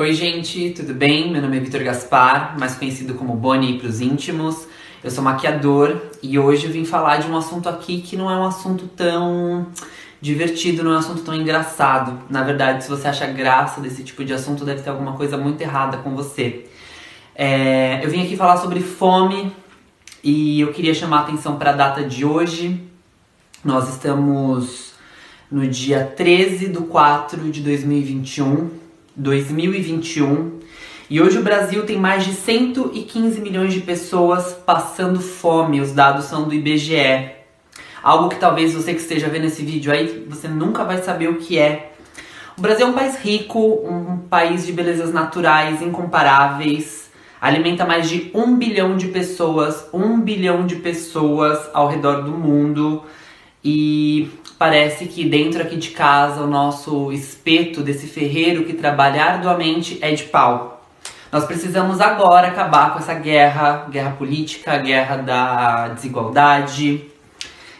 Oi, gente, tudo bem? Meu nome é Vitor Gaspar, mais conhecido como Bonnie para os íntimos. Eu sou maquiador e hoje eu vim falar de um assunto aqui que não é um assunto tão divertido, não é um assunto tão engraçado. Na verdade, se você acha graça desse tipo de assunto, deve ter alguma coisa muito errada com você. É, eu vim aqui falar sobre fome e eu queria chamar a atenção para a data de hoje. Nós estamos no dia 13 de 4 de 2021 2021. E hoje o Brasil tem mais de 115 milhões de pessoas passando fome. Os dados são do IBGE. Algo que talvez você que esteja vendo esse vídeo aí, você nunca vai saber o que é. O Brasil é um país rico, um país de belezas naturais incomparáveis. Alimenta mais de um bilhão de pessoas, um bilhão de pessoas ao redor do mundo. E parece que dentro aqui de casa o nosso espeto desse ferreiro que trabalha arduamente é de pau. Nós precisamos agora acabar com essa guerra, guerra política, guerra da desigualdade,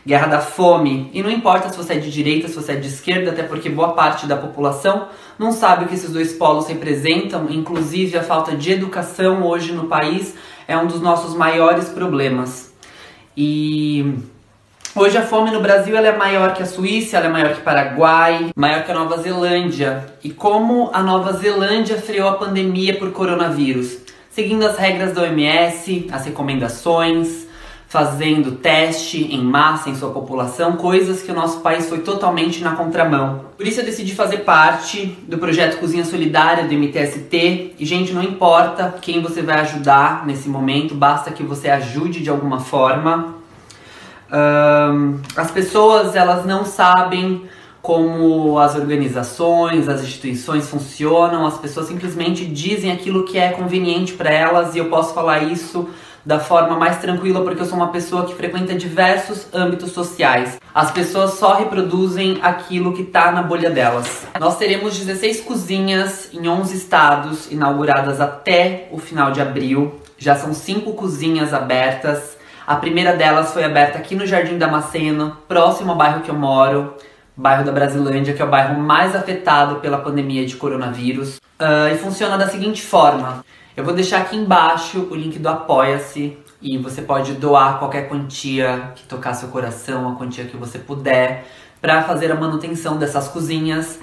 guerra da fome. E não importa se você é de direita, se você é de esquerda, até porque boa parte da população não sabe o que esses dois polos representam, inclusive a falta de educação hoje no país é um dos nossos maiores problemas. E Hoje a fome no Brasil ela é maior que a Suíça, ela é maior que Paraguai, maior que a Nova Zelândia. E como a Nova Zelândia freou a pandemia por coronavírus? Seguindo as regras da OMS, as recomendações, fazendo teste em massa em sua população, coisas que o nosso país foi totalmente na contramão. Por isso eu decidi fazer parte do projeto Cozinha Solidária do MTST. E gente, não importa quem você vai ajudar nesse momento, basta que você ajude de alguma forma. Um, as pessoas elas não sabem como as organizações, as instituições funcionam, as pessoas simplesmente dizem aquilo que é conveniente para elas e eu posso falar isso da forma mais tranquila porque eu sou uma pessoa que frequenta diversos âmbitos sociais. As pessoas só reproduzem aquilo que está na bolha delas. Nós teremos 16 cozinhas em 11 estados inauguradas até o final de abril. Já são cinco cozinhas abertas. A primeira delas foi aberta aqui no Jardim Damasceno, próximo ao bairro que eu moro, bairro da Brasilândia, que é o bairro mais afetado pela pandemia de coronavírus. Uh, e funciona da seguinte forma: eu vou deixar aqui embaixo o link do Apoia-se e você pode doar qualquer quantia que tocar seu coração, a quantia que você puder, para fazer a manutenção dessas cozinhas.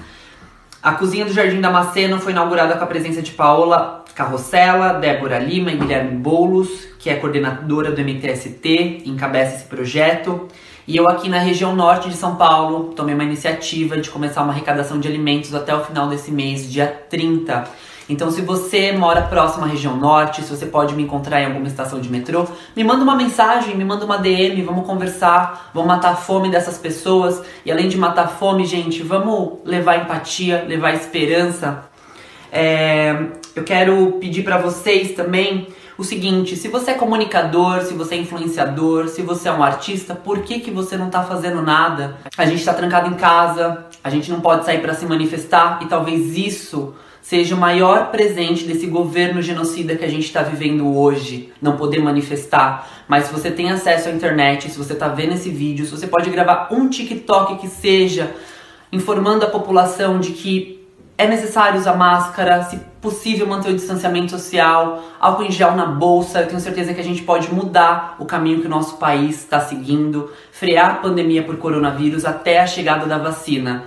A cozinha do Jardim Damasceno foi inaugurada com a presença de Paola Carrossela, Débora Lima e Guilherme Boulos, que é coordenadora do MTST, encabeça esse projeto. E eu aqui na região norte de São Paulo tomei uma iniciativa de começar uma arrecadação de alimentos até o final desse mês, dia 30. Então, se você mora próximo à região norte, se você pode me encontrar em alguma estação de metrô, me manda uma mensagem, me manda uma DM, vamos conversar, vamos matar a fome dessas pessoas. E além de matar a fome, gente, vamos levar empatia, levar esperança. É, eu quero pedir para vocês também o seguinte: se você é comunicador, se você é influenciador, se você é um artista, por que, que você não tá fazendo nada? A gente tá trancado em casa, a gente não pode sair para se manifestar e talvez isso seja o maior presente desse governo genocida que a gente está vivendo hoje, não poder manifestar. Mas se você tem acesso à internet, se você está vendo esse vídeo, se você pode gravar um TikTok que seja informando a população de que é necessário usar máscara, se possível manter o distanciamento social, álcool em gel na bolsa. Eu tenho certeza que a gente pode mudar o caminho que o nosso país está seguindo, frear a pandemia por coronavírus até a chegada da vacina.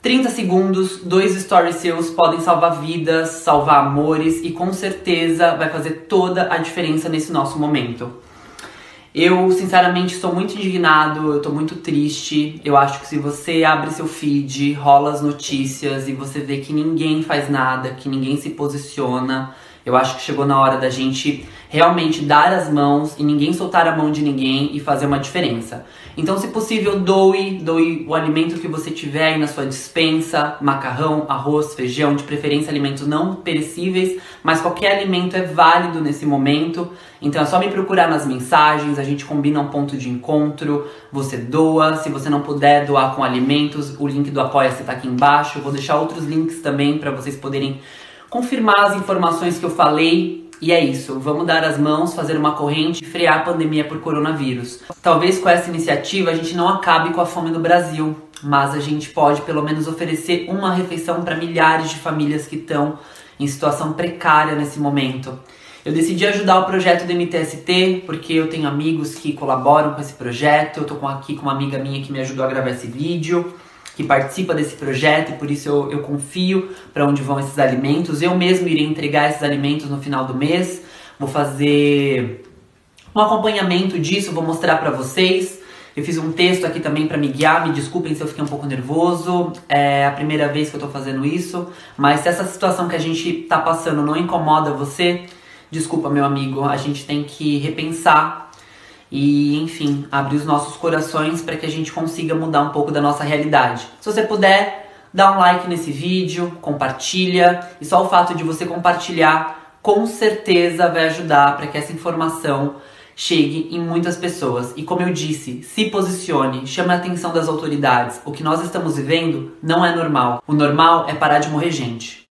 30 segundos, dois stories seus podem salvar vidas, salvar amores e com certeza vai fazer toda a diferença nesse nosso momento. Eu, sinceramente, estou muito indignado, eu estou muito triste. Eu acho que se você abre seu feed, rola as notícias e você vê que ninguém faz nada, que ninguém se posiciona, eu acho que chegou na hora da gente realmente dar as mãos e ninguém soltar a mão de ninguém e fazer uma diferença. Então, se possível, doe, doe o alimento que você tiver aí na sua dispensa, macarrão, arroz, feijão, de preferência alimentos não perecíveis, mas qualquer alimento é válido nesse momento. Então é só me procurar nas mensagens, a gente combina um ponto de encontro, você doa, se você não puder doar com alimentos, o link do Apoia-se tá aqui embaixo. Eu vou deixar outros links também para vocês poderem confirmar as informações que eu falei. E é isso, vamos dar as mãos, fazer uma corrente e frear a pandemia por coronavírus. Talvez com essa iniciativa a gente não acabe com a fome no Brasil, mas a gente pode pelo menos oferecer uma refeição para milhares de famílias que estão em situação precária nesse momento. Eu decidi ajudar o projeto do MTST porque eu tenho amigos que colaboram com esse projeto. Eu tô aqui com uma amiga minha que me ajudou a gravar esse vídeo, que participa desse projeto e por isso eu, eu confio para onde vão esses alimentos. Eu mesmo irei entregar esses alimentos no final do mês. Vou fazer um acompanhamento disso, vou mostrar para vocês. Eu fiz um texto aqui também para me guiar, me desculpem se eu fiquei um pouco nervoso, é a primeira vez que eu tô fazendo isso, mas se essa situação que a gente tá passando não incomoda você, desculpa meu amigo, a gente tem que repensar e, enfim, abrir os nossos corações para que a gente consiga mudar um pouco da nossa realidade. Se você puder, dá um like nesse vídeo, compartilha, e só o fato de você compartilhar com certeza vai ajudar para que essa informação chegue em muitas pessoas. E como eu disse, se posicione, chame a atenção das autoridades. O que nós estamos vivendo não é normal. O normal é parar de morrer gente.